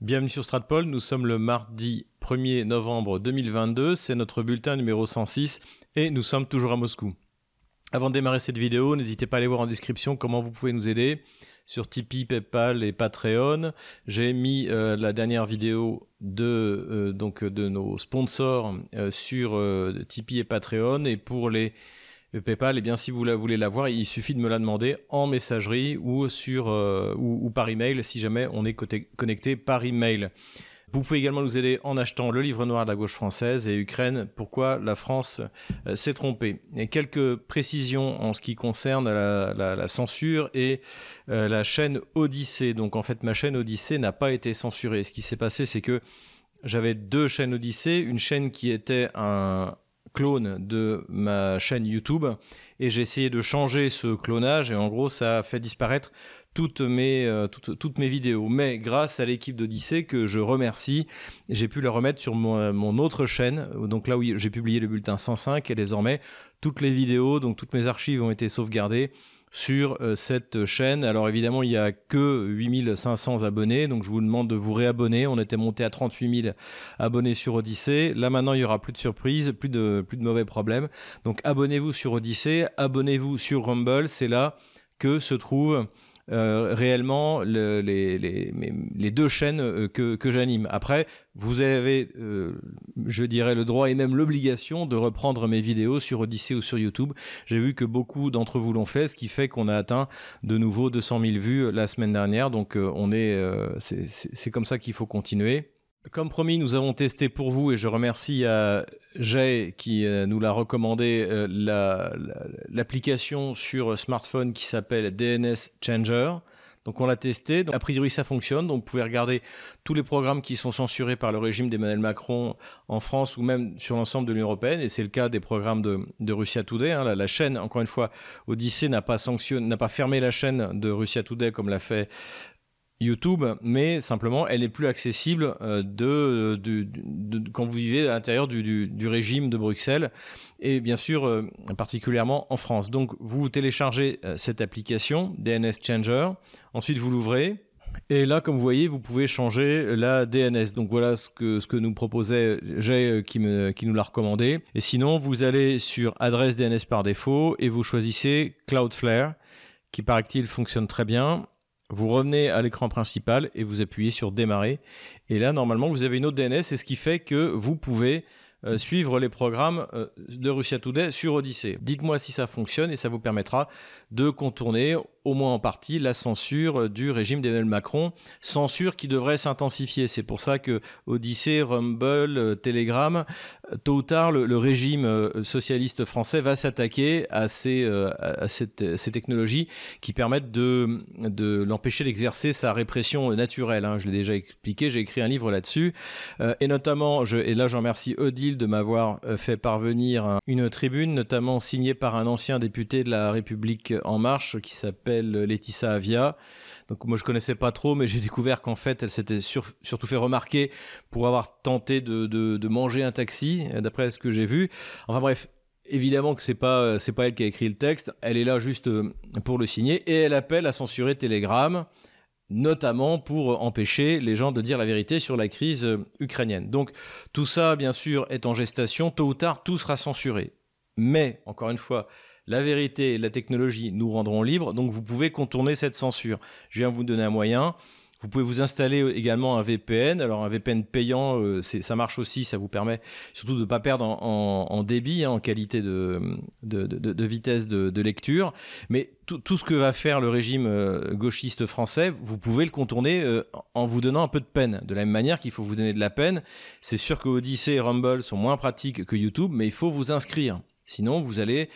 Bienvenue sur Stratpol, nous sommes le mardi 1er novembre 2022, c'est notre bulletin numéro 106 et nous sommes toujours à Moscou. Avant de démarrer cette vidéo, n'hésitez pas à aller voir en description comment vous pouvez nous aider sur Tipeee, PayPal et Patreon. J'ai mis euh, la dernière vidéo de, euh, nos sponsors euh, sur Tipeee et Patreon et pour les PayPal, eh bien, si vous la voulez la voir, il suffit de me la demander en messagerie ou, sur, euh, ou, par email si jamais on est connecté par email. Vous pouvez également nous aider en achetant le livre noir de la gauche française et Ukraine, pourquoi la France euh, s'est trompée. Et quelques précisions en ce qui concerne la, censure et euh, la chaîne Odyssée. Donc en fait, ma chaîne Odyssée n'a pas été censurée. Ce qui s'est passé, c'est que j'avais deux chaînes Odyssée, une chaîne qui était un, clone de ma chaîne YouTube et j'ai essayé de changer ce clonage et en gros ça a fait disparaître toutes mes, euh, vidéos. Mais grâce à l'équipe d'Odyssée que je remercie, j'ai pu la remettre sur mon, mon, autre chaîne, donc là où j'ai publié le bulletin 105 et désormais toutes les vidéos, donc toutes mes archives ont été sauvegardées sur euh, cette chaîne. Alors évidemment, il n'y a que 8500 abonnés, donc je vous demande de vous réabonner. On était monté à 38 000 abonnés sur Odyssée. Là maintenant, il y aura plus de surprises, plus de, plus de mauvais problèmes. Donc abonnez-vous sur Odyssée, abonnez-vous sur Rumble. C'est là que se trouve euh, réellement les, les, deux chaînes euh, que, que j'anime. Après, vous avez, euh, je dirais, le droit et même l'obligation de reprendre mes vidéos sur Odyssey ou sur YouTube. J'ai vu que beaucoup d'entre vous l'ont fait, ce qui fait qu'on a atteint de nouveau 200 000 vues la semaine dernière. Donc on est, c'est comme ça qu'il faut continuer. Comme promis, nous avons testé pour vous et je remercie à Jay qui euh, nous l'a recommandé euh, l'application sur smartphone qui s'appelle DNS Changer. Donc on l'a testé, a priori ça fonctionne, donc vous pouvez regarder tous les programmes qui sont censurés par le régime d'Emmanuel Macron en France ou même sur l'ensemble de l'Union Européenne, et c'est le cas des programmes de, de Russia Today. Hein. La, chaîne, encore une fois, Odyssey n'a pas n'a pas fermé la chaîne de Russia Today comme l'a fait YouTube, mais simplement elle est plus accessible euh, de, quand vous vivez à l'intérieur du, régime de Bruxelles et bien sûr euh, particulièrement en France. Donc vous téléchargez euh, cette application DNS Changer, ensuite vous l'ouvrez. Et là, comme vous voyez, vous pouvez changer la DNS. Donc voilà ce que, ce que nous proposait Jay qui nous l'a recommandé. Et sinon, vous allez sur adresse DNS par défaut et vous choisissez Cloudflare, qui paraît-il fonctionne très bien. Vous revenez à l'écran principal et vous appuyez sur démarrer. Et là, normalement, vous avez une autre DNS et ce qui fait que vous pouvez euh, suivre les programmes euh, de Russia Today sur Odyssey. Dites-moi si ça fonctionne et ça vous permettra de contourner au moins en partie la censure du régime d'Emmanuel Macron, censure qui devrait s'intensifier. C'est pour ça que Odyssey, Rumble, euh, Telegram, euh, tôt ou tard, le, régime euh, socialiste français va s'attaquer à, ces, technologies qui permettent de, l'empêcher d'exercer sa répression naturelle. Hein. Je l'ai déjà expliqué, j'ai écrit un livre là-dessus. et notamment, et là j'en remercie Odile de m'avoir fait parvenir une tribune, notamment signée par un ancien député de la République En Marche qui s'appelle Laetitia Avia. Donc moi je connaissais pas trop, mais j'ai découvert qu'en fait elle s'était surtout fait remarquer pour avoir tenté de, manger un taxi, d'après ce que j'ai vu. Enfin bref, évidemment que c'est pas c'est pas elle qui a écrit le texte, elle est là juste euh, pour le signer et elle appelle à censurer Telegram notamment pour empêcher les gens de dire la vérité sur la crise euh, ukrainienne. Donc tout ça, bien sûr, est en gestation. Tôt ou tard, tout sera censuré. Mais, encore une fois, la vérité et la technologie nous rendront libres, donc vous pouvez contourner cette censure. Je viens vous donner un moyen. Vous pouvez vous installer également un VPN. Alors un VPN payant, euh, ça marche aussi, ça vous permet surtout de ne pas perdre en, débit, hein, en qualité de, vitesse de, lecture. Mais tout, ce que va faire le régime euh, gauchiste français, vous pouvez le contourner euh, en vous donnant un peu de peine. De la même manière qu'il faut vous donner de la peine. C'est sûr que Odyssey et Rumble sont moins pratiques que YouTube, mais il faut vous inscrire. Sinon, vous allez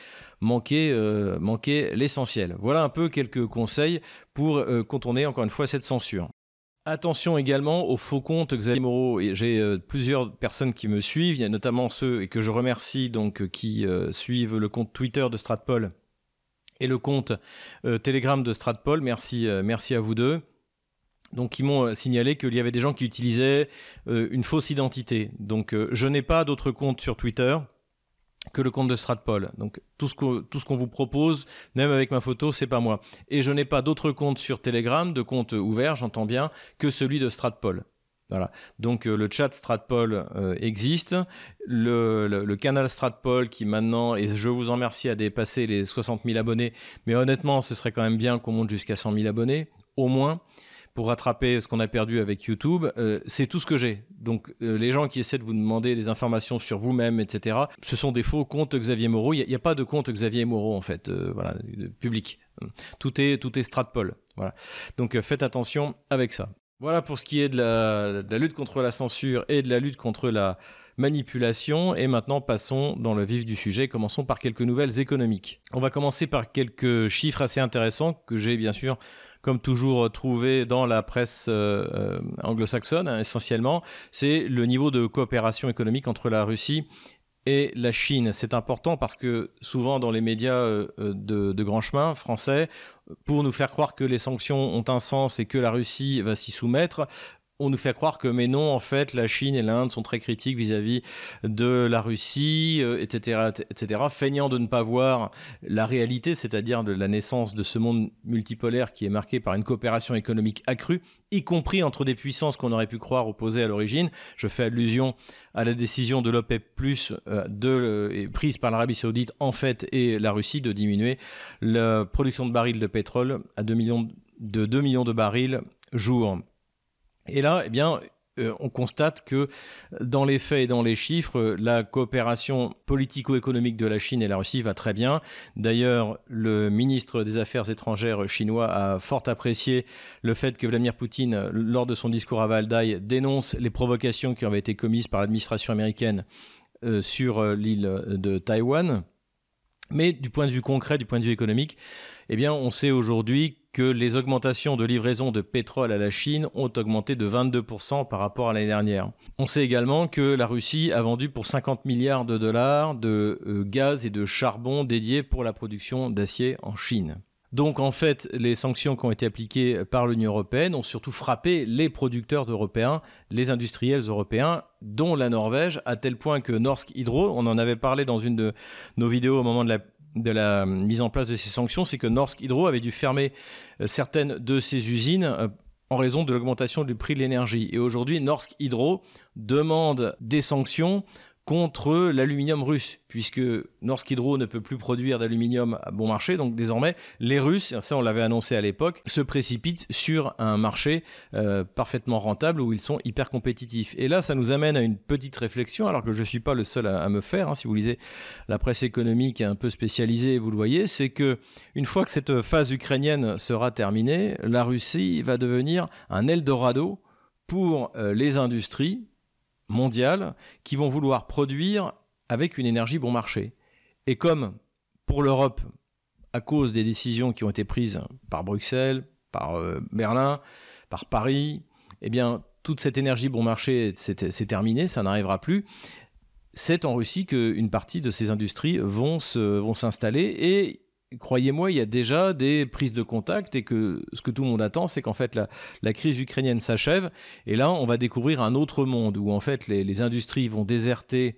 manquer, euh, manquer l'essentiel. Voilà un peu quelques conseils pour euh, contourner encore une fois cette censure. Attention également aux faux comptes Xavier Moreau. J'ai euh, plusieurs personnes qui me suivent, notamment ceux et que je remercie donc qui suivent le compte Twitter de Stratpol et le compte Telegram de Stratpol. Merci, merci à vous deux. Donc, ils m'ont signalé qu'il y avait des gens qui utilisaient une fausse identité. Donc, je n'ai pas d'autres comptes sur Twitter que le compte de Stratpol. Donc tout ce qu'on vous propose, même avec ma photo, c'est pas moi. Et je n'ai pas d'autre compte sur Telegram, de compte ouvert, j'entends bien, que celui de Stratpol. Voilà. Donc le chat Stratpol existe, le, canal Stratpol qui maintenant, et je vous en remercie, a dépassé les 60 000 abonnés, mais honnêtement, ce serait quand même bien qu'on monte jusqu'à 100 000 abonnés, au moins pour rattraper ce qu'on a perdu avec YouTube, euh, c'est tout ce que j'ai. Donc euh, les gens qui essaient de vous demander des informations sur vous-même, etc., ce sont des faux comptes Xavier Moreau. Il n'y a, pas de compte Xavier Moreau en fait, euh, voilà, public. Tout est tout est Stratpol. Voilà. Donc faites attention avec ça. Voilà pour ce qui est de la, de la, lutte contre la censure et de la lutte contre la manipulation. Et maintenant, passons dans le vif du sujet. Commençons par quelques nouvelles économiques. On va commencer par quelques chiffres assez intéressants que j'ai bien sûr comme toujours trouvé dans la presse euh, euh, anglo-saxonne hein, essentiellement, c'est le niveau de coopération économique entre la Russie et la Chine. C'est important parce que souvent dans les médias euh, de, de grand chemin français, pour nous faire croire que les sanctions ont un sens et que la Russie va s'y soumettre, on nous fait croire que mais non, en fait, la Chine et l'Inde sont très critiques vis-à-vis de la Russie, etc., euh, etc., feignant de ne pas voir la réalité, c'est-à-dire la naissance de ce monde multipolaire qui est marqué par une coopération économique accrue, y compris entre des puissances qu'on aurait pu croire opposées à l'origine. Je fais allusion à la décision de l'OPEP+, euh, euh, prise par l'Arabie Saoudite, en fait, et la Russie, de diminuer la production de barils de pétrole à 2 millions de 2 millions de barils jour. Et là, eh bien, euh, on constate que dans les faits et dans les chiffres, la coopération politico-économique de la Chine et la Russie va très bien. D'ailleurs, le ministre des Affaires étrangères chinois a fort apprécié le fait que Vladimir Poutine, lors de son discours à Valdai, dénonce les provocations qui avaient été commises par l'administration américaine euh, sur euh, l'île de Taïwan. Mais du point de vue concret, du point de vue économique, eh on sait aujourd'hui que les augmentations de livraison de pétrole à la Chine ont augmenté de 22% par rapport à l'année dernière. On sait également que la Russie a vendu pour 50 milliards de dollars de euh, gaz et de charbon dédiés pour la production d'acier en Chine. Donc en fait, les sanctions qui ont été appliquées par l'Union européenne ont surtout frappé les producteurs européens, les industriels européens, dont la Norvège, à tel point que Norsk Hydro, on en avait parlé dans une de nos vidéos au moment de la mise en place de ces sanctions, c'est que Norsk Hydro avait dû fermer euh, certaines de ses usines euh, en raison de l'augmentation du prix de l'énergie. Et aujourd'hui, Norsk Hydro demande des sanctions contre l'aluminium russe, puisque Norsk Hydro ne peut plus produire d'aluminium à bon marché, donc désormais les Russes, ça on l'avait annoncé à l'époque, se précipitent sur un marché euh, parfaitement rentable où ils sont hyper compétitifs. Et là, ça nous amène à une petite réflexion, alors que je ne suis pas le seul à, me faire. Hein, si vous lisez la presse économique un peu spécialisée, vous le voyez, c'est que une fois que cette phase ukrainienne sera terminée, la Russie va devenir un Eldorado pour euh, les industries mondiales qui vont vouloir produire avec une énergie bon marché. Et comme pour l'Europe, à cause des décisions qui ont été prises par Bruxelles, par euh, Berlin, par Paris, eh bien, toute cette énergie bon marché, c'est terminé, ça n'arrivera plus. C'est en Russie qu'une partie de ces industries vont s'installer vont et croyez-moi, il y a déjà des prises de contact et que ce que tout le monde attend, c'est qu'en fait la, crise ukrainienne s'achève et là on va découvrir un autre monde où en fait les, industries vont déserter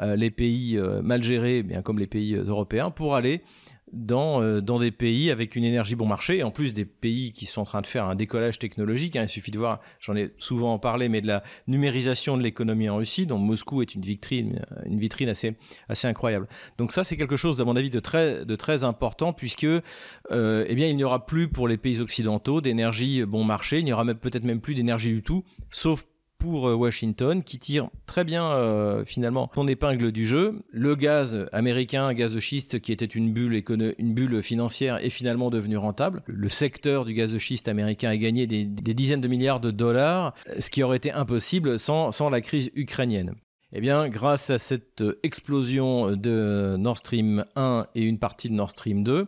euh, les pays euh, mal gérés, bien comme les pays euh, européens, pour aller dans, euh, dans des pays avec une énergie bon marché, et en plus des pays qui sont en train de faire un décollage technologique. Hein. il suffit de voir, j'en ai souvent parlé, mais de la numérisation de l'économie en Russie, dont Moscou est une vitrine, une vitrine assez, assez incroyable. Donc ça, c'est quelque chose, à mon avis, de très, de très important, puisque euh, eh bien, il n'y aura plus pour les pays occidentaux d'énergie bon marché, il n'y aura peut-être même plus d'énergie du tout, sauf pour euh, Washington qui tire très bien euh, finalement son épingle du jeu. Le gaz américain, gaz schiste qui était une bulle, financière est finalement devenu rentable. Le secteur du gaz schiste américain a gagné des, dizaines de milliards de dollars, ce qui aurait été impossible sans, sans la crise ukrainienne. Eh bien, grâce à cette explosion de Nord Stream 1 et une partie de Nord Stream 2,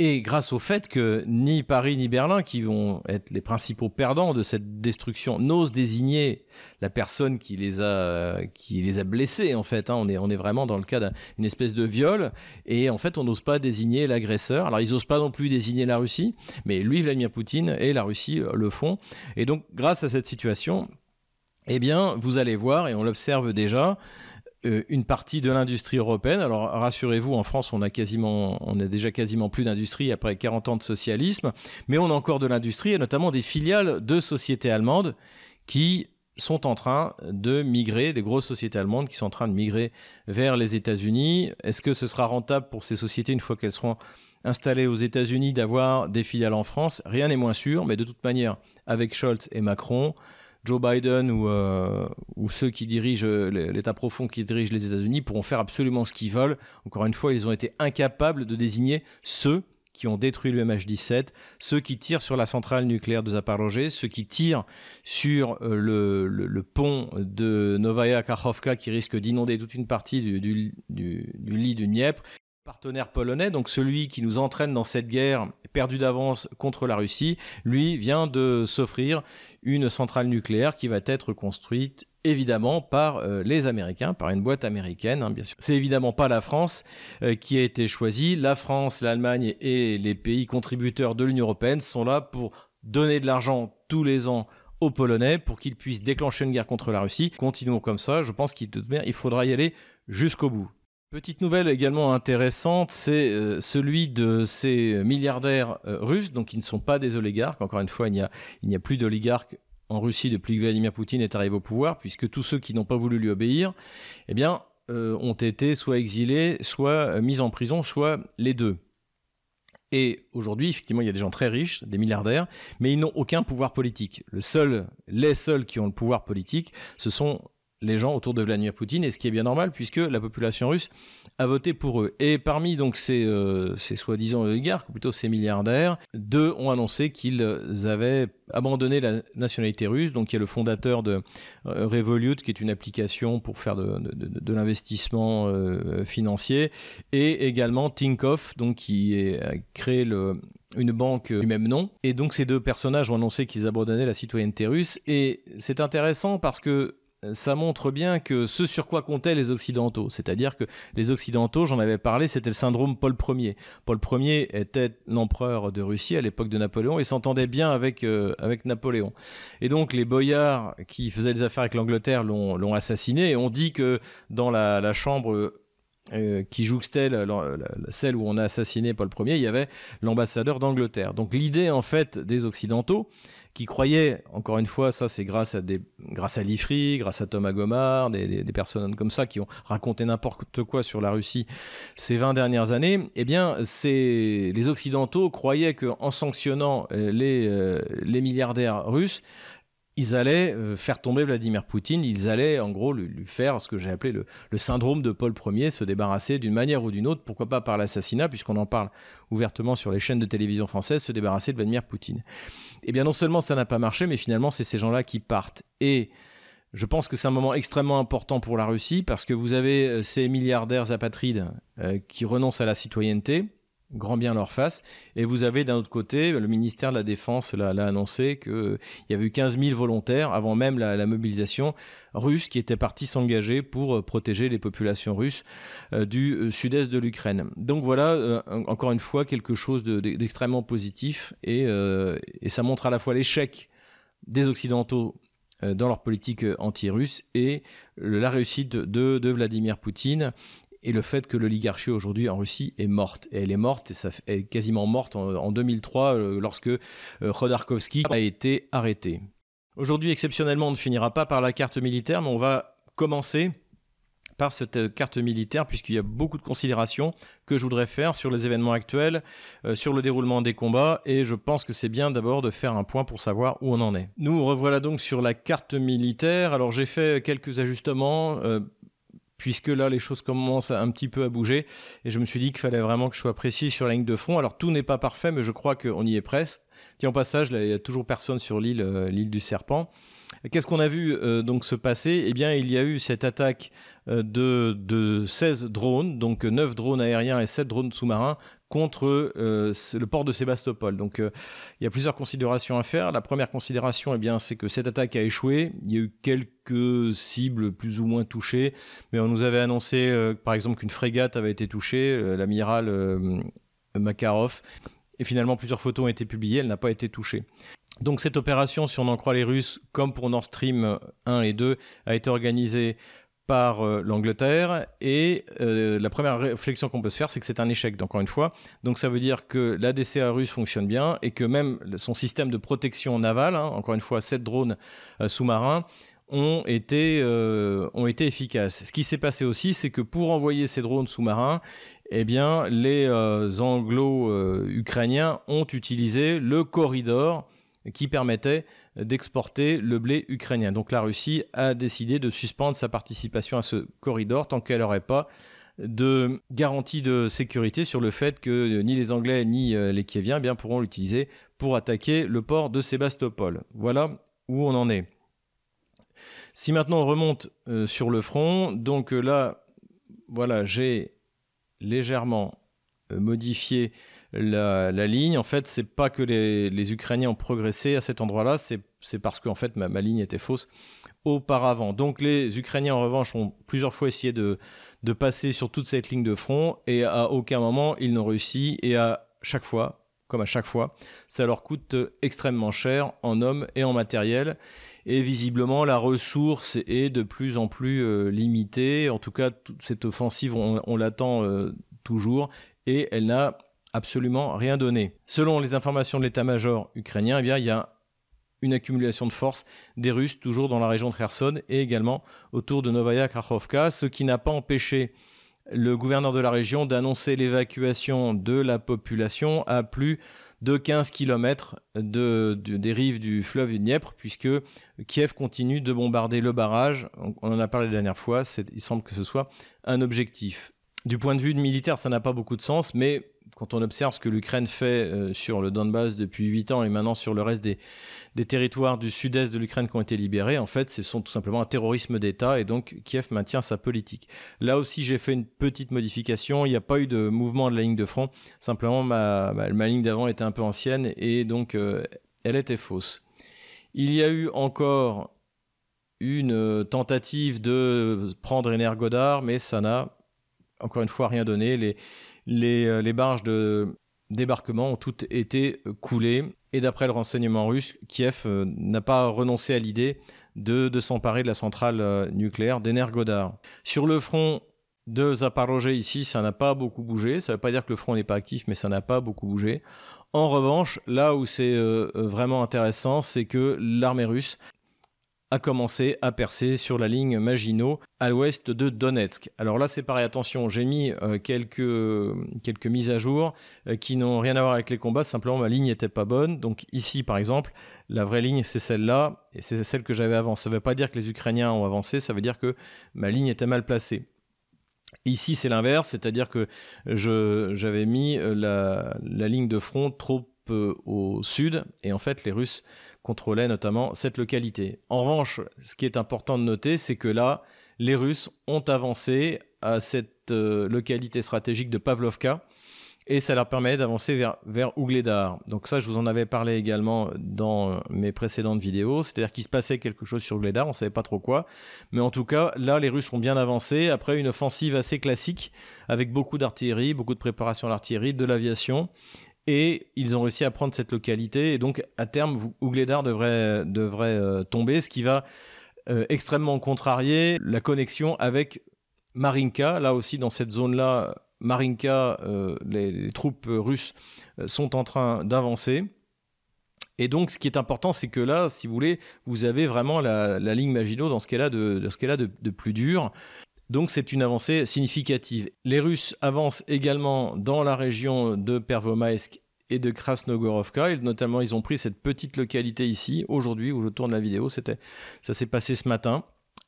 et grâce au fait que ni Paris ni Berlin, qui vont être les principaux perdants de cette destruction, n'osent désigner la personne qui les a, qui les a blessés, en fait. Hein. On, est, on est vraiment dans le cas d'une espèce de viol. Et en fait, on n'ose pas désigner l'agresseur. Alors, ils n'osent pas non plus désigner la Russie, mais lui, Vladimir Poutine et la Russie euh, le font. Et donc, grâce à cette situation, eh bien, vous allez voir, et on l'observe déjà, une partie de l'industrie européenne. Alors rassurez-vous, en France, on a quasiment, on déjà quasiment plus d'industrie après 40 ans de socialisme, mais on a encore de l'industrie et notamment des filiales de sociétés allemandes qui sont en train de migrer, des grosses sociétés allemandes qui sont en train de migrer vers les États-Unis. Est-ce que ce sera rentable pour ces sociétés une fois qu'elles seront installées aux États-Unis d'avoir des filiales en France? Rien n'est moins sûr, mais de toute manière, avec Scholz et Macron, Joe Biden ou, euh, ou ceux qui dirigent l'État profond qui dirige les États-Unis pourront faire absolument ce qu'ils veulent. Encore une fois, ils ont été incapables de désigner ceux qui ont détruit le MH17, ceux qui tirent sur la centrale nucléaire de Zaporozhye, ceux qui tirent sur euh, le, pont de Novaya Kachovka qui risque d'inonder toute une partie du, du, du lit du Dniepr, partenaire polonais, donc celui qui nous entraîne dans cette guerre perdue d'avance contre la Russie, lui vient de s'offrir une centrale nucléaire qui va être construite évidemment par euh, les Américains, par une boîte américaine, hein, bien sûr. C'est évidemment pas la France euh, qui a été choisie. La France, l'Allemagne et les pays contributeurs de l'Union européenne sont là pour donner de l'argent tous les ans aux Polonais pour qu'ils puissent déclencher une guerre contre la Russie. Continuons comme ça. Je pense qu'il faudra y aller jusqu'au bout. Petite nouvelle également intéressante, c'est euh, celui de ces milliardaires euh, russes, donc qui ne sont pas des oligarques. Encore une fois, il n'y a, plus d'oligarques en Russie depuis que Vladimir Poutine est arrivé au pouvoir, puisque tous ceux qui n'ont pas voulu lui obéir, eh bien, euh, ont été soit exilés, soit mis en prison, soit les deux. Et aujourd'hui, effectivement, il y a des gens très riches, des milliardaires, mais ils n'ont aucun pouvoir politique. Les seuls qui ont le pouvoir politique, ce sont les gens autour de Vladimir Poutine, et ce qui est bien normal puisque la population russe a voté pour eux. Et parmi donc ces, euh, ces soi-disant oligarques, ou plutôt ces milliardaires, deux ont annoncé qu'ils avaient abandonné la nationalité russe. Donc il y a le fondateur de euh, Revolut, qui est une application pour faire de, l'investissement euh, financier, et également Tinkoff, donc qui a créé une banque du même nom. Et donc ces deux personnages ont annoncé qu'ils abandonnaient la citoyenneté russe. Et c'est intéressant parce que ça montre bien que ce sur quoi comptaient les Occidentaux, c'est-à-dire que les Occidentaux, j'en avais parlé, c'était le syndrome Paul Ier. Paul Ier était l'empereur de Russie à l'époque de Napoléon et s'entendait bien avec, euh, avec Napoléon. Et donc les boyards qui faisaient des affaires avec l'Angleterre l'ont assassiné et on dit que dans la, chambre euh, qui jouxtait celle où on a assassiné Paul Ier, il y avait l'ambassadeur d'Angleterre. Donc l'idée en fait des Occidentaux, qui croyaient, encore une fois, ça c'est grâce à des, grâce à l'IFRI, grâce à Thomas Gomard, des, personnes comme ça qui ont raconté n'importe quoi sur la Russie ces 20 dernières années, eh bien, les Occidentaux croyaient qu'en sanctionnant euh, euh, les milliardaires russes, ils allaient euh, faire tomber Vladimir Poutine, ils allaient en gros lui, faire ce que j'ai appelé le, syndrome de Paul Ier, se débarrasser d'une manière ou d'une autre, pourquoi pas par l'assassinat, puisqu'on en parle ouvertement sur les chaînes de télévision françaises, se débarrasser de Vladimir Poutine. Eh bien non seulement ça n'a pas marché, mais finalement c'est ces gens-là qui partent. Et je pense que c'est un moment extrêmement important pour la Russie, parce que vous avez euh, ces milliardaires apatrides euh, qui renoncent à la citoyenneté, grand bien leur face. Et vous avez d'un autre côté, le ministère de la Défense l'a annoncé qu'il y avait eu 15 000 volontaires avant même la, mobilisation russe qui étaient partis s'engager pour euh, protéger les populations russes euh, du euh, sud-est de l'Ukraine. Donc voilà, encore une fois, quelque chose d'extrêmement positif et, ça montre à la fois l'échec des Occidentaux dans leur politique anti-russe et la réussite de Vladimir Poutine et le fait que l'oligarchie aujourd'hui en Russie est morte. Et elle est morte, et ça est quasiment morte en, 2003 euh, lorsque euh, Khodorkovsky a été arrêté. Aujourd'hui, exceptionnellement, on ne finira pas par la carte militaire, mais on va commencer par cette euh, carte militaire, puisqu'il y a beaucoup de considérations que je voudrais faire sur les événements actuels, sur le déroulement des combats, et je pense que c'est bien d'abord de faire un point pour savoir où on en est. Nous revoilà donc sur la carte militaire. Alors j'ai fait quelques ajustements puisque là les choses commencent un petit peu à bouger et je me suis dit qu'il fallait vraiment que je sois précis sur la ligne de front. Alors tout n'est pas parfait mais je crois qu'on y est presque. Tiens, en passage, il n'y a toujours personne sur l'île, euh, l'île du Serpent. Qu'est-ce qu'on a vu euh, donc se passer? Eh bien, il y a eu cette attaque euh, de, de 16 drones, donc 9 drones aériens et 7 drones sous-marins contre euh, le port de Sébastopol. Donc euh, il y a plusieurs considérations à faire. La première considération, eh bien, c'est que cette attaque a échoué. Il y a eu quelques cibles plus ou moins touchées, mais on nous avait annoncé, euh, par exemple, qu'une frégate avait été touchée, l'amiral Makarov. Et finalement, plusieurs photos ont été publiées, elle n'a pas été touchée. Donc cette opération, si on en croit les Russes, comme pour Nord Stream 1 et 2, a été organisée par euh, l'Angleterre. Et euh, la première réflexion qu'on peut se faire, c'est que c'est un échec, encore une fois. Donc ça veut dire que la DCA russe fonctionne bien et que même son système de protection navale, hein, encore une fois, 7 drones euh, sous-marins, ont été, efficaces. Ce qui s'est passé aussi, c'est que pour envoyer ces drones sous-marins, eh bien, les anglo-ukrainiens ont utilisé le corridor qui permettait d'exporter le blé ukrainien. Donc la Russie a décidé de suspendre sa participation à ce corridor tant qu'elle n'aurait pas de garantie de sécurité sur le fait que ni les Anglais ni euh, les Kieviens eh bien, pourront l'utiliser pour attaquer le port de Sébastopol. Voilà où on en est. Si maintenant on remonte euh, sur le front, donc euh, là, voilà, j'ai légèrement modifié la, ligne. En fait, c'est pas que les, Ukrainiens ont progressé à cet endroit-là, c'est parce qu'en fait ma, ligne était fausse auparavant. Donc les Ukrainiens en revanche ont plusieurs fois essayé de, de passer sur toute cette ligne de front et à aucun moment ils n'ont réussi et à chaque fois, comme à chaque fois, ça leur coûte extrêmement cher en hommes et en matériel. Et visiblement, la ressource est de plus en plus euh, limitée. En tout cas, toute cette offensive, on, l'attend euh, toujours et elle n'a absolument rien donné. Selon les informations de l'état-major ukrainien, eh bien, il y a une accumulation de force des Russes, toujours dans la région de Kherson et également autour de Novaya Krakhovka, ce qui n'a pas empêché le gouverneur de la région d'annoncer l'évacuation de la population à plus de 15 km de, des rives du fleuve Dniepr, puisque Kiev continue de bombarder le barrage. On en a parlé la dernière fois, il semble que ce soit un objectif. Du point de vue militaire, ça n'a pas beaucoup de sens, mais quand on observe ce que l'Ukraine fait euh, sur le Donbass depuis 8 ans et maintenant sur le reste des, territoires du sud-est de l'Ukraine qui ont été libérés, en fait, ce sont tout simplement un terrorisme d'État et donc Kiev maintient sa politique. Là aussi, j'ai fait une petite modification. Il n'y a pas eu de mouvement de la ligne de front. Simplement, ma, ligne d'avant était un peu ancienne et donc euh, elle était fausse. Il y a eu encore une euh, tentative de prendre Energodar, mais ça n'a encore une fois rien donné. Les, les, euh, les barges de débarquement ont toutes été coulées. Et d'après le renseignement russe, Kiev euh, n'a pas renoncé à l'idée de, de s'emparer de la centrale euh, nucléaire d'Energodar. Sur le front de Zaporozhye ici, ça n'a pas beaucoup bougé. Ça ne veut pas dire que le front n'est pas actif, mais ça n'a pas beaucoup bougé. En revanche, là où c'est vraiment intéressant, c'est que l'armée russe a commencé à percer sur la ligne Maginot à l'ouest de Donetsk. Alors là, c'est pareil, attention, j'ai mis euh, quelques, mises à jour euh, qui n'ont rien à voir avec les combats, simplement ma ligne n'était pas bonne. Donc ici, par exemple, la vraie ligne, c'est celle-là, et c'est celle que j'avais avant. Ça ne veut pas dire que les Ukrainiens ont avancé, ça veut dire que ma ligne était mal placée. Ici, c'est l'inverse, c'est-à-dire que j'avais mis euh, la, ligne de front trop au sud, et en fait, les Russes contrôlait notamment cette localité. En revanche, ce qui est important de noter, c'est que là, les Russes ont avancé à cette euh, localité stratégique de Pavlovka et ça leur permet d'avancer vers, vers Ougledar. Donc ça, je vous en avais parlé également dans mes précédentes vidéos, c'est-à-dire qu'il se passait quelque chose sur Ougledar, on ne savait pas trop quoi, mais en tout cas, là, les Russes ont bien avancé après une offensive assez classique, avec beaucoup d'artillerie, beaucoup de préparation à l'artillerie, de l'aviation, et ils ont réussi à prendre cette localité. Et donc, à terme, Ougledar devrait, euh, tomber, ce qui va euh, extrêmement contrarier la connexion avec Marinka. Là aussi, dans cette zone-là, Marinka, euh, les, troupes russes sont en train d'avancer. Et donc, ce qui est important, c'est que là, si vous voulez, vous avez vraiment la, ligne Maginot dans ce qu'elle a de, plus dur. Donc c'est une avancée significative. Les Russes avancent également dans la région de Pervomaïsk et de Krasnogorovka. Notamment, ils ont pris cette petite localité ici, aujourd'hui, où je tourne la vidéo. C'était, ça s'est passé ce matin.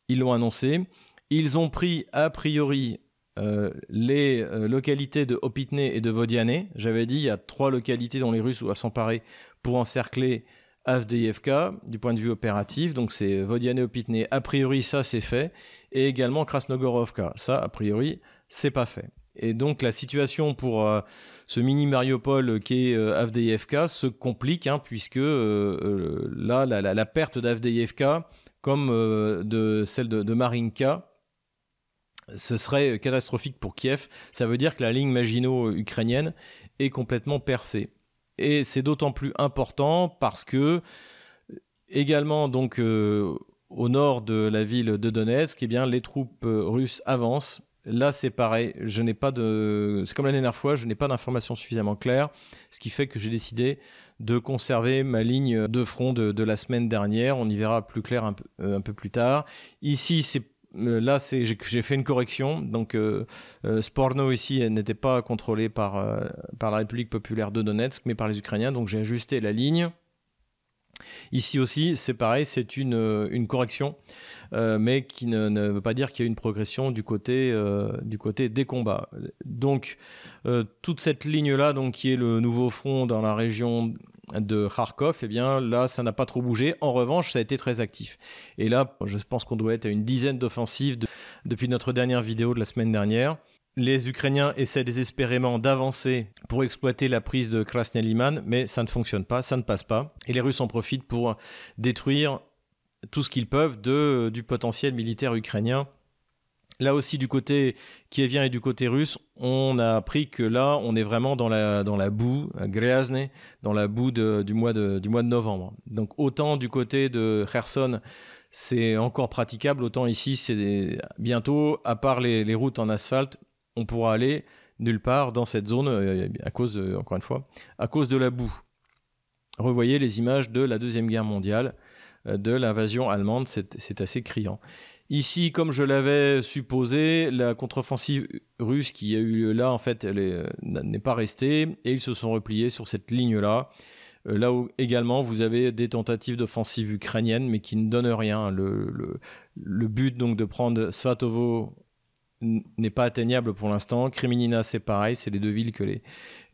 Ils l'ont annoncé. Ils ont pris, a priori, euh, les euh, localités de Opitne et de Vodiane. J'avais dit, il y a trois localités dont les Russes doivent s'emparer pour encercler Avdeyevka du point de vue opératif. Donc c'est Vodiane Opitne. A priori, ça c'est fait. Et également Krasnogorovka. Ça, a priori, c'est pas fait. Et donc la situation pour euh, ce mini Mariupol qui est euh, se complique, hein, puisque euh, là, la, perte d'Avdeyevka, comme de celle de, de, Marinka, ce serait catastrophique pour Kiev. Ça veut dire que la ligne Maginot ukrainienne est complètement percée. Et c'est d'autant plus important parce que également donc euh, au nord de la ville de Donetsk, eh bien les troupes euh, russes avancent. Là, c'est pareil. Je n'ai pas de. C'est comme la dernière fois. Je n'ai pas d'informations suffisamment claires, ce qui fait que j'ai décidé de conserver ma ligne de front de, la semaine dernière. On y verra plus clair un peu, un peu plus tard. Ici, c'est euh, là, j'ai fait une correction. Donc, euh, euh, Sporno ici n'était pas contrôlé par, par la République populaire de Donetsk, mais par les Ukrainiens. Donc, j'ai ajusté la ligne. Ici aussi, c'est pareil, c'est une, une, correction, mais qui ne, ne, veut pas dire qu'il y a une progression du côté, du côté des combats. Donc, toute cette ligne-là, donc, qui est le nouveau front dans la région de Kharkov, eh bien là, ça n'a pas trop bougé. En revanche, ça a été très actif. Et là, je pense qu'on doit être à une dizaine d'offensives depuis notre dernière vidéo de la semaine dernière. Les Ukrainiens essaient désespérément d'avancer pour exploiter la prise de Krasny Liman, mais ça ne fonctionne pas, ça ne passe pas. Et les Russes en profitent pour détruire tout ce qu'ils peuvent du potentiel militaire ukrainien Là aussi, du côté kievien et du côté russe, on a appris que là, on est vraiment dans la, boue, à dans la boue du, mois de, du novembre. Donc, autant du côté de Kherson, c'est encore praticable, autant ici, c'est bientôt, à part les, routes en asphalte, on pourra aller nulle part dans cette zone, euh, à cause, encore une fois, à cause de la boue. Revoyez les images de la Deuxième Guerre mondiale, euh, de l'invasion allemande, c'est assez criant. Ici, comme je l'avais supposé, la contre-offensive russe qui a eu lieu là, en fait, elle euh, n'est pas restée et ils se sont repliés sur cette ligne-là. Euh, là où également vous avez des tentatives d'offensive ukrainienne, mais qui ne donnent rien. Le, le, but donc de prendre Svatovo n'est pas atteignable pour l'instant. Kreminina, c'est pareil, c'est les deux villes que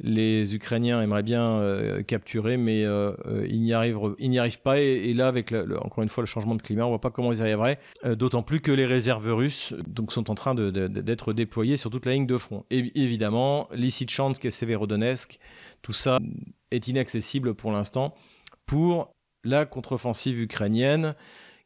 les, Ukrainiens aimeraient bien euh, capturer, mais euh, euh, ils n'y arrivent, pas. Et, là, avec encore une fois le changement de climat, on voit pas comment ils y arriveraient. D'autant plus que les réserves russes donc, sont en train d'être déployées sur toute la ligne de front. Et évidemment, Lysychansk et Severodonetsk, tout ça est inaccessible pour l'instant pour la contre-offensive ukrainienne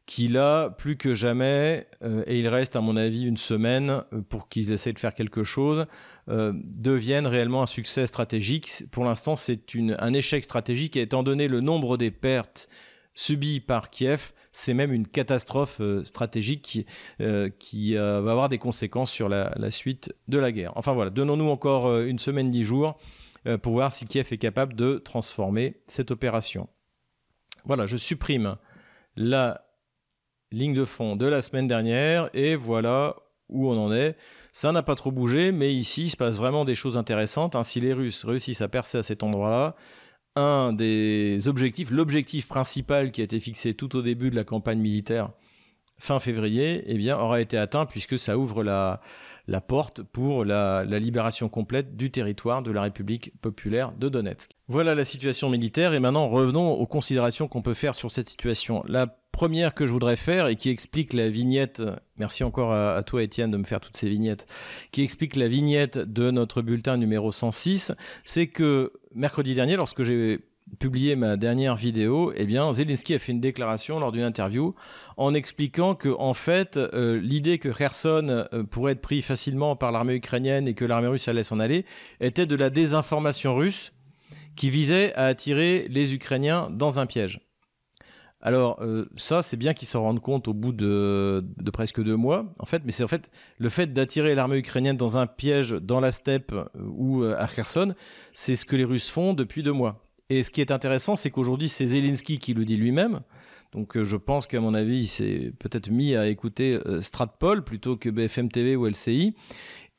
qui là, plus que jamais, euh, et il reste à mon avis une semaine euh, pour qu'ils essaient de faire quelque chose, euh, deviennent réellement un succès stratégique. Pour l'instant, c'est un échec stratégique et étant donné le nombre des pertes subies par Kiev, c'est même une catastrophe stratégique qui, va avoir des conséquences sur la, suite de la guerre. Enfin voilà, donnons-nous encore une semaine, dix jours pour voir si Kiev est capable de transformer cette opération. Voilà, je supprime la ligne de front de la semaine dernière et voilà où on en est. Ça n'a pas trop bougé, mais ici, il se passe vraiment des choses intéressantes. Hein. Si les Russes réussissent à percer à cet endroit-là, un des objectifs, l'objectif principal qui a été fixé tout au début de la campagne militaire fin février, eh bien, aura été atteint puisque ça ouvre la, la porte pour la, la, libération complète du territoire de la République populaire de Donetsk. Voilà la situation militaire et maintenant revenons aux considérations qu'on peut faire sur cette situation. La première que je voudrais faire et qui explique la vignette, merci encore à, toi Étienne de me faire toutes ces vignettes, qui explique la vignette de notre bulletin numéro 106, c'est que mercredi dernier, lorsque j'ai publié ma dernière vidéo, eh bien Zelensky a fait une déclaration lors d'une interview en expliquant que en fait euh, l'idée que Kherson euh, pourrait être pris facilement par l'armée ukrainienne et que l'armée russe allait s'en aller était de la désinformation russe qui visait à attirer les Ukrainiens dans un piège. Alors euh, ça, c'est bien qu'ils s'en rendent compte au bout de, presque deux mois, en fait. Mais c'est en fait le fait d'attirer l'armée ukrainienne dans un piège dans la steppe ou à Kherson, c'est ce que les Russes font depuis deux mois. Et ce qui est intéressant, c'est qu'aujourd'hui, c'est Zelensky qui le dit lui-même. Donc je pense qu'à mon avis, il s'est peut-être mis à écouter Stratpol plutôt que BFM TV ou LCI.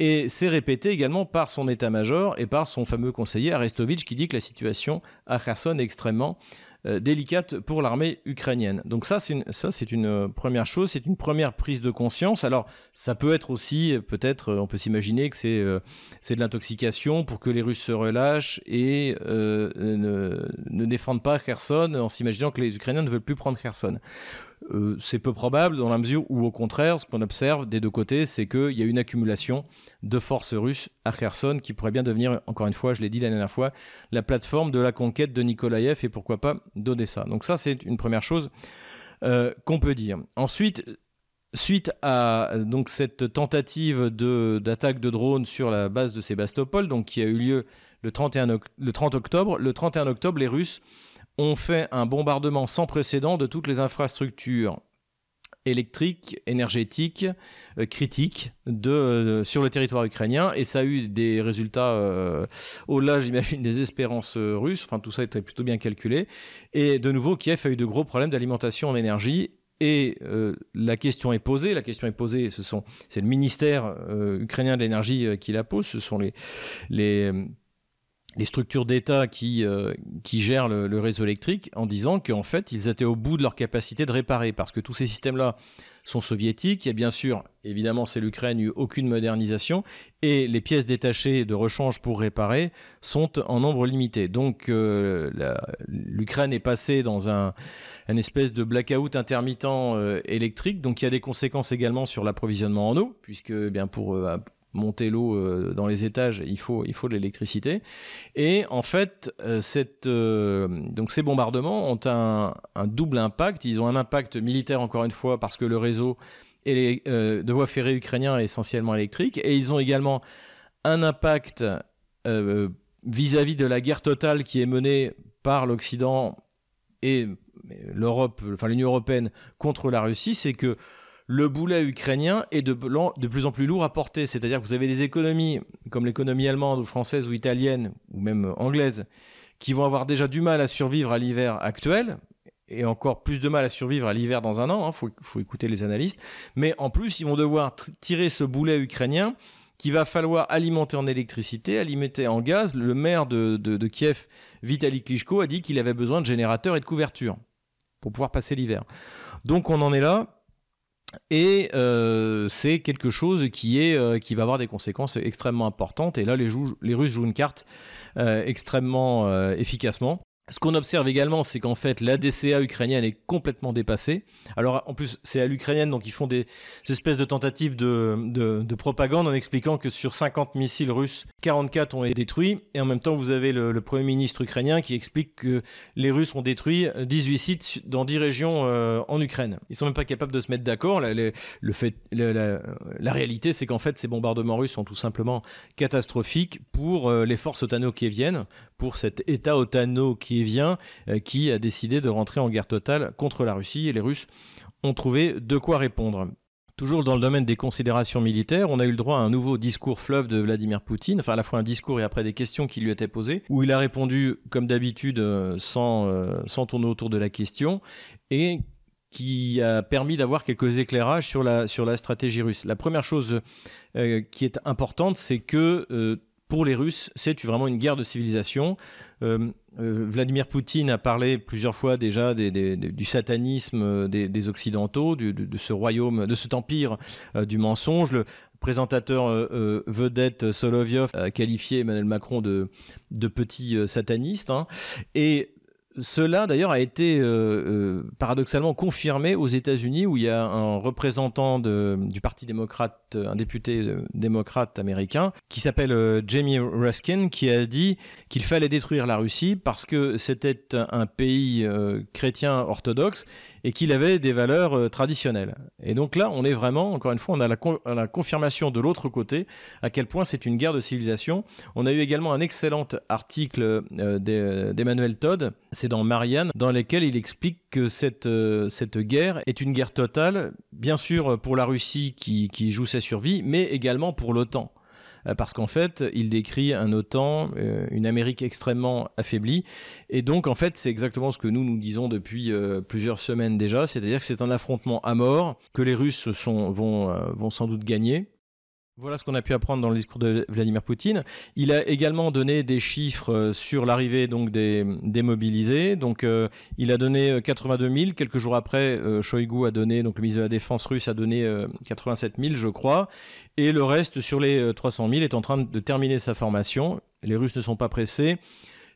Et c'est répété également par son état-major et par son fameux conseiller Arestovitch qui dit que la situation à Kherson est extrêmement euh, délicate pour l'armée ukrainienne. Donc ça, c'est une, ça, c'est une euh, première chose, c'est une première prise de conscience. Alors, ça peut être aussi, peut-être, euh, on peut s'imaginer que c'est, c'est de l'intoxication pour que les Russes se relâchent et ne, ne défendent pas Kherson en s'imaginant que les Ukrainiens ne veulent plus prendre Kherson. Euh, c'est peu probable dans la mesure où, au contraire, ce qu'on observe des deux côtés, c'est qu'il y a une accumulation de forces russes à Kherson qui pourrait bien devenir, encore une fois, je l'ai dit la dernière fois, la plateforme de la conquête de Nikolaïev et pourquoi pas d'Odessa. Donc ça, c'est une première chose euh, qu'on peut dire. Ensuite, Suite à donc cette tentative d'attaque de, drones sur la base de Sébastopol, donc qui a eu lieu le, 31, le 30 octobre, le 31 octobre, les Russes ont fait un bombardement sans précédent de toutes les infrastructures électrique, énergétique, euh, critique de, euh, sur le territoire ukrainien. Et ça a eu des résultats au-delà, j'imagine, des espérances russes. Enfin, tout ça était plutôt bien calculé. Et de nouveau, Kiev a eu de gros problèmes d'alimentation en énergie. Et la question est posée. La question est posée. C'est le ministère ukrainien de l'énergie qui la pose. Ce sont les les structures d'État qui, euh, qui gèrent le, réseau électrique en disant qu'en fait, ils étaient au bout de leur capacité de réparer, parce que tous ces systèmes-là sont soviétiques. Il y a bien sûr, évidemment, c'est l'Ukraine, eu aucune modernisation, et les pièces détachées de rechange pour réparer sont en nombre limité. Donc, euh, l'Ukraine est passée dans un, espèce de blackout intermittent euh, électrique, donc il y a des conséquences également sur l'approvisionnement en eau, puisque eh bien pour monter l'eau euh, dans les étages, il faut, il faut de l'électricité. Et en fait, euh, euh, donc ces bombardements ont un, double impact. Ils ont un impact militaire, encore une fois, parce que le réseau de voies ferrées ukrainien est essentiellement électrique. Et ils ont également un impact vis-à-vis de la guerre totale qui est menée par l'Occident et l'Europe, enfin l'Union européenne contre la Russie, c'est que le boulet ukrainien est de, plus en plus lourd à porter. C'est-à-dire que vous avez des économies comme l'économie allemande ou française ou italienne ou même anglaise qui vont avoir déjà du mal à survivre à l'hiver actuel et encore plus de mal à survivre à l'hiver dans un an, il hein, faut, écouter les analystes, mais en plus ils vont devoir tirer ce boulet ukrainien qu'il va falloir alimenter en électricité, alimenter en gaz. Le maire de, de Kiev, Vitaly Klitschko, a dit qu'il avait besoin de générateurs et de couvertures pour pouvoir passer l'hiver. Donc on en est là. Et euh, c'est quelque chose euh, qui va avoir des conséquences extrêmement importantes. Et là, les, les Russes jouent une carte euh, extrêmement efficacement. Ce qu'on observe également, c'est qu'en fait, la DCA ukrainienne est complètement dépassée. Alors, en plus, c'est à l'ukrainienne, donc ils font des, espèces de tentatives de, de, propagande en expliquant que sur 50 missiles russes, 44 ont été détruits. Et en même temps, vous avez le, Premier ministre ukrainien qui explique que les Russes ont détruit 18 sites dans 10 régions euh, en Ukraine. Ils sont même pas capables de se mettre d'accord. La, réalité, c'est qu'en fait, ces bombardements russes sont tout simplement catastrophiques pour euh, les forces otano-kieviennes, pour cet État otano-kievien euh, qui a décidé de rentrer en guerre totale contre la Russie. Et les Russes ont trouvé de quoi répondre. Toujours dans le domaine des considérations militaires, on a eu le droit à un nouveau discours fleuve de Vladimir Poutine, enfin à la fois un discours et après des questions qui lui étaient posées, où il a répondu comme d'habitude euh, sans, euh, sans tourner autour de la question, et qui a permis d'avoir quelques éclairages sur la, sur la stratégie russe. La première chose euh, qui est importante, c'est que pour les Russes, c'est vraiment une guerre de civilisation. Euh, euh, Vladimir Poutine a parlé plusieurs fois déjà du satanisme euh, des, Occidentaux, de, ce royaume, de cet empire du mensonge. Le présentateur vedette Solovyov a qualifié Emmanuel Macron de, petit sataniste. Hein. Et cela, d'ailleurs, a été euh, euh, paradoxalement confirmé aux États-Unis, où il y a un représentant du Parti démocrate, un député euh, démocrate américain, qui s'appelle Jamie Ruskin, qui a dit qu'il fallait détruire la Russie parce que c'était un pays chrétien orthodoxe et qu'il avait des valeurs traditionnelles. Et donc là, on est vraiment, encore une fois, on a la, confirmation de l'autre côté à quel point c'est une guerre de civilisation. On a eu également un excellent article d'Emmanuel Todd c'est dans Marianne, dans lequel il explique que cette, euh, cette guerre est une guerre totale, bien sûr pour la Russie qui, joue sa survie, mais également pour l'OTAN euh, parce qu'en fait, il décrit un OTAN, euh, une Amérique extrêmement affaiblie. Et donc, en fait, c'est exactement ce que nous nous disons depuis plusieurs semaines déjà, c'est-à-dire que c'est un affrontement à mort, que les Russes vont sans doute gagner. Voilà ce qu'on a pu apprendre dans le discours de Vladimir Poutine. Il a également donné des chiffres euh, sur l'arrivée donc des, mobilisés. Donc, euh, il a donné 82 euh, 000. Quelques jours après, euh, a donné, donc le ministre de la Défense russe a donné 87 000, je crois. Et le reste, sur les 300 000, est en train de terminer sa formation. Les Russes ne sont pas pressés.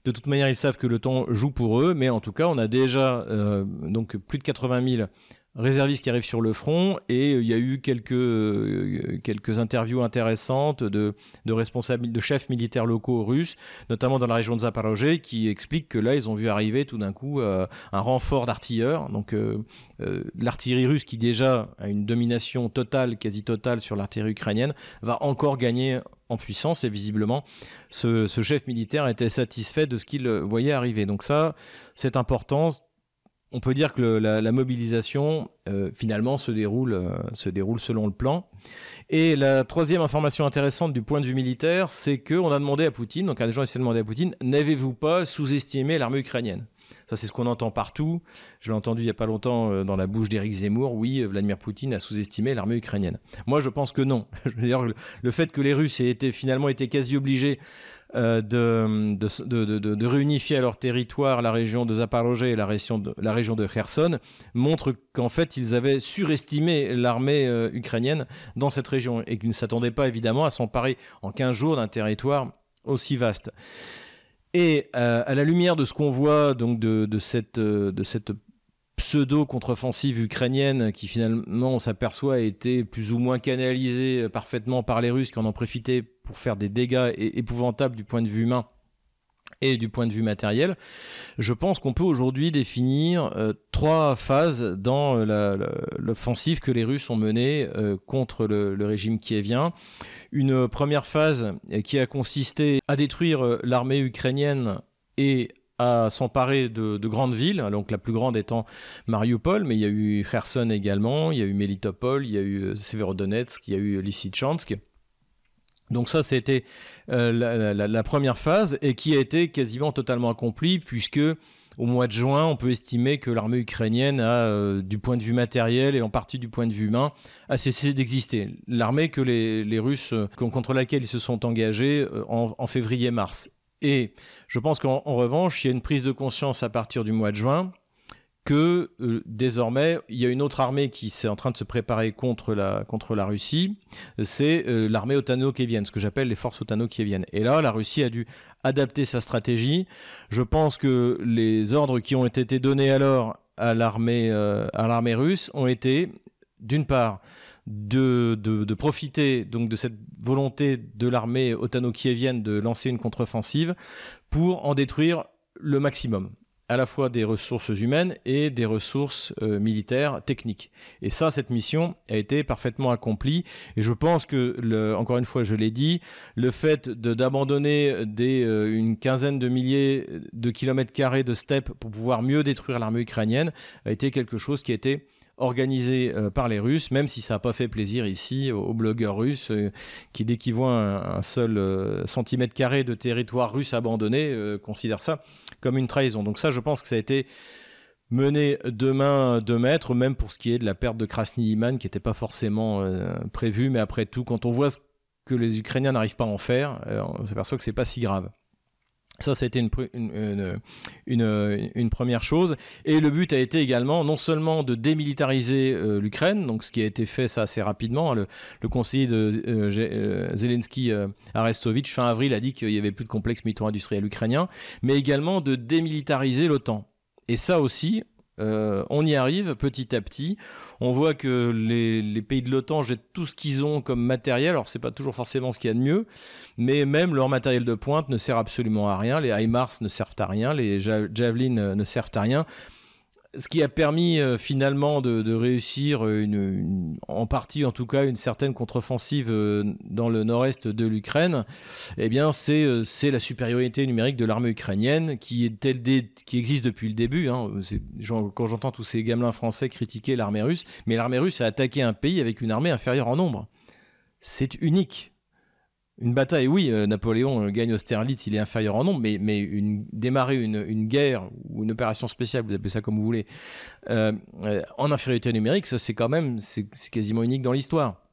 De toute manière, ils savent que le temps joue pour eux, mais en tout cas, on a déjà donc plus de 80 000 réservistes qui arrivent sur le front et euh, il y a eu quelques, euh, quelques interviews intéressantes de, de responsables, de chefs militaires locaux russes, notamment dans la région de Zaporozhye, qui expliquent que là, ils ont vu arriver tout d'un coup euh, un renfort d'artilleurs. Donc, l'artillerie russe, qui déjà a une domination totale, quasi totale sur l'artillerie ukrainienne, va encore gagner en puissance et visiblement ce, ce chef militaire était satisfait de ce qu'il voyait arriver. Donc ça, c'est important on peut dire que la, mobilisation euh, finalement se déroule, euh, se déroule selon le plan. Et la troisième information intéressante du point de vue militaire, c'est qu'on a demandé à Poutine, donc un des gens essaient de à Poutine, n'avez-vous pas sous-estimé l'armée ukrainienne? Ça, c'est ce qu'on entend partout. Je l'ai entendu il n'y a pas longtemps euh, dans la bouche d'Éric Zemmour. Oui, Vladimir Poutine a sous-estimé l'armée ukrainienne. Moi, je pense que non. Le fait que les Russes aient été, finalement été quasi obligés euh, de, réunifier à leur territoire la région de Zaporozhye et la région de, la région de Kherson montre qu'en fait ils avaient surestimé l'armée euh, ukrainienne dans cette région et qu'ils ne s'attendaient pas évidemment à s'emparer en 15 jours d'un territoire aussi vaste. Et euh, à la lumière de ce qu'on voit donc de, cette, de cette pseudo-contre-offensive ukrainienne qui finalement on s'aperçoit a été plus ou moins canalisée parfaitement par les Russes qui en ont profité pour faire des dégâts épouvantables du point de vue humain et du point de vue matériel, je pense qu'on peut aujourd'hui définir euh, trois phases dans l'offensive que les Russes ont menée euh, contre le, le, régime kievien. Une première phase qui a consisté à détruire euh, l'armée ukrainienne et à s'emparer de, de, grandes villes, donc la plus grande étant Mariupol, mais il y a eu Kherson également, il y a eu Melitopol, il y a eu Severodonetsk, il y a eu Lysychansk. Donc ça, c'était euh, la, première phase et qui a été quasiment totalement accomplie puisque au mois de juin, on peut estimer que l'armée ukrainienne euh, du point de vue matériel et en partie du point de vue humain, a cessé d'exister. L'armée que les, Russes, euh, contre laquelle ils se sont engagés en février-mars. Et je pense qu'en revanche, il y a une prise de conscience à partir du mois de juin que euh, désormais, il y a une autre armée qui est en train de se préparer contre la, Russie, c'est euh, l'armée otano-kievienne, ce que j'appelle les forces otano-kieviennes. Et là, la Russie a dû adapter sa stratégie. Je pense que les ordres qui ont été donnés alors à l'armée euh, russe ont été, d'une part, de, profiter de cette volonté de l'armée otano-kievienne de lancer une contre-offensive pour en détruire le maximum à la fois des ressources humaines et des ressources euh, militaires techniques. Et ça, cette mission a été parfaitement accomplie. Et je pense que, encore une fois, je l'ai dit, le fait d'abandonner euh, une quinzaine de milliers de kilomètres carrés de steppes pour pouvoir mieux détruire l'armée ukrainienne a été quelque chose qui a été organisé euh, par les Russes, même si ça n'a pas fait plaisir ici aux, blogueurs russes euh, qui, dès qu'ils voient un, seul euh, centimètre carré de territoire russe abandonné, considèrent ça comme une trahison. Donc ça, je pense que ça a été mené de main de maître, même pour ce qui est de la perte de Krasny Liman, qui n'était pas forcément prévue, mais après tout, quand on voit ce que les Ukrainiens n'arrivent pas à en faire, on s'aperçoit que c'est pas si grave. Ça, a été une, une, une, première chose. Et le but a été également non seulement de démilitariser euh, l'Ukraine, donc ce qui a été fait ça assez rapidement. Hein, le, conseiller de euh, euh, Zelensky Arestovitch fin avril a dit qu'il n'y avait plus de complexe militaro-industriel ukrainien, mais également de démilitariser l'OTAN. Et ça aussi, euh, on y arrive petit à petit. On voit que les, pays de l'OTAN jettent tout ce qu'ils ont comme matériel. Alors c'est pas toujours forcément ce qu'il y a de mieux, mais même leur matériel de pointe ne sert absolument à rien. Les HIMARS ne servent à rien, les Javelin ne servent à rien ce qui a permis euh, finalement de, réussir en partie en tout cas une certaine contre-offensive euh, dans le nord-est de l'Ukraine, eh bien c'est euh, c'est la supériorité numérique de l'armée ukrainienne qui est telle existe depuis le début. Hein. quand j'entends tous ces gamelins français critiquer l'armée russe, mais l'armée russe a attaqué un pays avec une armée inférieure en nombre. C'est unique. Une bataille, oui, euh, Napoléon euh, gagne Austerlitz, il est inférieur en nombre, mais, mais une, démarrer une, une, guerre ou une opération spéciale, vous appelez ça comme vous voulez, euh, en infériorité numérique, ça c'est quand même, c'est quasiment unique dans l'histoire.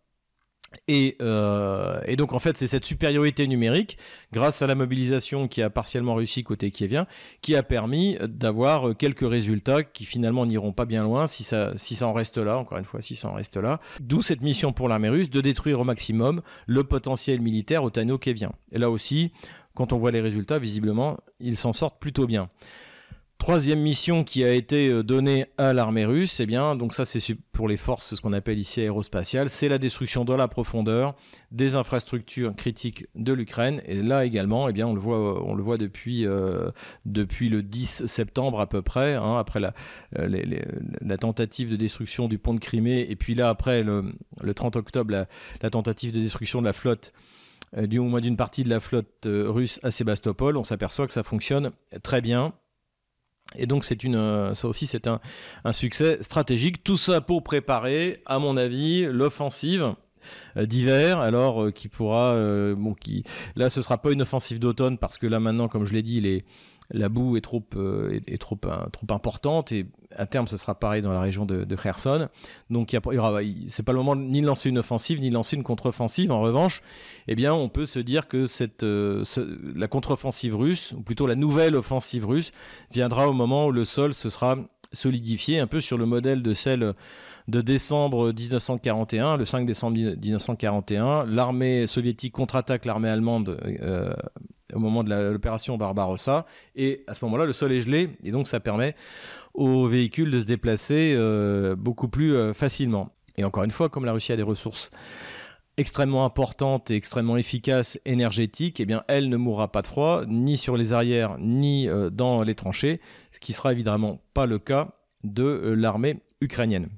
Euh, et, donc en fait c'est cette supériorité numérique, grâce à la mobilisation qui a partiellement réussi côté kievien, qui a permis d'avoir quelques résultats qui finalement n'iront pas bien loin si ça, si ça en reste là, encore une fois si ça en reste là. D'où cette mission pour l'armée russe de détruire au maximum le potentiel militaire otano-kievien. Et là aussi, quand on voit les résultats, visiblement, ils s'en sortent plutôt bien. Troisième mission qui a été euh, donnée à l'armée russe, eh bien, donc ça c'est pour les forces, ce qu'on appelle ici aérospatiales, c'est la destruction dans la profondeur des infrastructures critiques de l'Ukraine. Et là également, eh bien, on le voit, euh, on le voit depuis, euh, le 10 septembre à peu près, hein, après la, tentative de destruction du pont de Crimée, et puis là après le, le 30 octobre, la, tentative de destruction de la flotte du moins d'une partie de la flotte russe à Sébastopol, on s'aperçoit que ça fonctionne très bien Et donc c'est une, euh, ça aussi c'est un, succès stratégique. Tout ça pour préparer, à mon avis, l'offensive euh, d'hiver, alors euh, qui pourra, bon, là ce sera pas une offensive d'automne parce que là maintenant, comme je l'ai dit, les, la boue est trop, euh, est, trop, trop importante et à terme, ce sera pareil dans la région de, de Kherson. Donc, il y aura, c'est pas le moment ni de lancer une offensive ni de lancer une contre-offensive. En revanche, eh bien, on peut se dire que cette, euh, la contre-offensive russe, ou plutôt la nouvelle offensive russe, viendra au moment où le sol se sera solidifié, un peu sur le modèle de celle de décembre 1941, le 5 décembre 1941. L'armée soviétique contre-attaque l'armée allemande. Euh, au moment de l'opération Barbarossa. Et à ce moment-là, le sol est gelé, et donc ça permet aux véhicules de se déplacer euh, beaucoup plus euh, facilement. Et encore une fois, comme la Russie a des ressources extrêmement importantes et extrêmement efficaces énergétiques, eh elle ne mourra pas de froid, ni sur les arrières, ni euh, dans les tranchées, ce qui sera évidemment pas le cas de l'armée ukrainienne.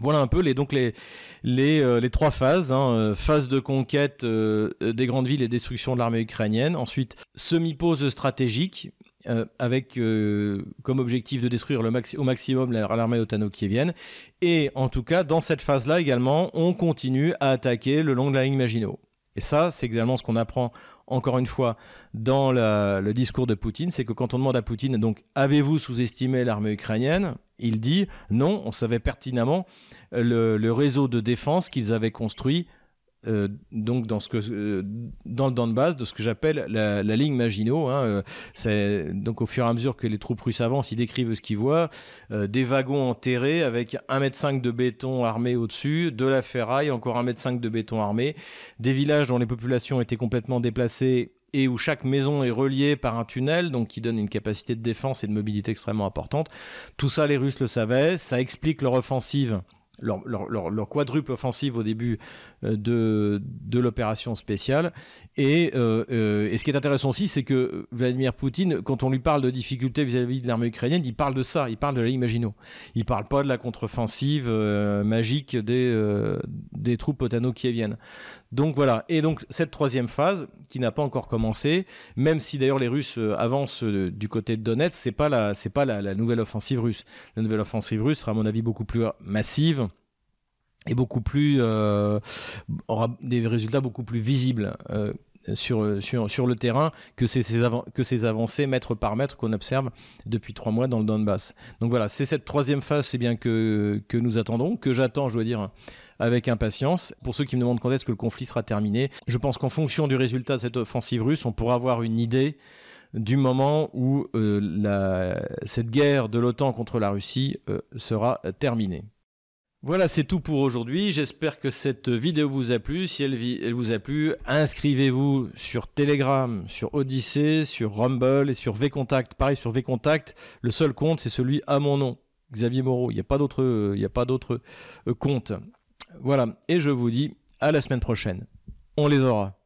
Voilà un peu les, donc les, les, euh, les trois phases. Hein. Euh, phase de conquête euh, des grandes villes et destruction de l'armée ukrainienne. Ensuite, semi-pause stratégique, avec comme objectif de détruire au maximum l'armée otano-kievienne. Et en tout cas, dans cette phase-là également, on continue à attaquer le long de la ligne Maginot. Et ça, c'est également ce qu'on apprend encore une fois dans le discours de Poutine, c'est que quand on demande à Poutine, donc, avez-vous sous-estimé l'armée ukrainienne? Il dit non, on savait pertinemment euh, le, réseau de défense qu'ils avaient construit euh, donc dans ce que euh, dans le Donbass de ce que j'appelle la, ligne Maginot hein, c'est donc au fur et à mesure que les troupes russes avancent ils décrivent ce qu'ils voient des wagons enterrés avec 1m5 de béton armé au-dessus de la ferraille encore 1m5 de béton armé des villages dont les populations étaient complètement déplacées et où chaque maison est reliée par un tunnel, donc qui donne une capacité de défense et de mobilité extrêmement importante. Tout ça, les Russes le savaient. Ça explique leur offensive leur, quadruple offensive au début euh, de, de l'opération spéciale. Et, euh, euh, et, ce qui est intéressant aussi, c'est que Vladimir Poutine, quand on lui parle de difficultés vis-à-vis de l'armée ukrainienne, il parle de ça, il parle de la ligne Maginot. Il parle pas de la contre-offensive magique des, des troupes otano-kieviennes. Donc voilà. Et donc cette troisième phase, qui n'a pas encore commencé, même si d'ailleurs les Russes avancent du côté de Donetsk, c'est pas la, c'est pas la nouvelle offensive russe. La nouvelle offensive russe sera à mon avis beaucoup plus massive et beaucoup plus euh, aura des résultats beaucoup plus visibles euh, sur, sur, sur le terrain que ces, ces que ces avancées mètre par mètre qu'on observe depuis trois mois dans le Donbass. Donc voilà, c'est cette troisième phase, bien que, que nous attendons, que j'attends, je dois dire, avec impatience. Pour ceux qui me demandent quand est-ce que le conflit sera terminé, je pense qu'en fonction du résultat de cette offensive russe, on pourra avoir une idée du moment où euh, la, cette guerre de l'OTAN contre la Russie sera terminée. Voilà, c'est tout pour aujourd'hui. J'espère que cette vidéo vous a plu. Si elle, vous a plu, inscrivez-vous sur Telegram, sur Odyssey, sur Rumble et sur VContact. Pareil, sur VContact, le seul compte, c'est celui à mon nom, Xavier Moreau. Il n'y a pas d'autre, euh, compte. Voilà. Et je vous dis à la semaine prochaine. On les aura.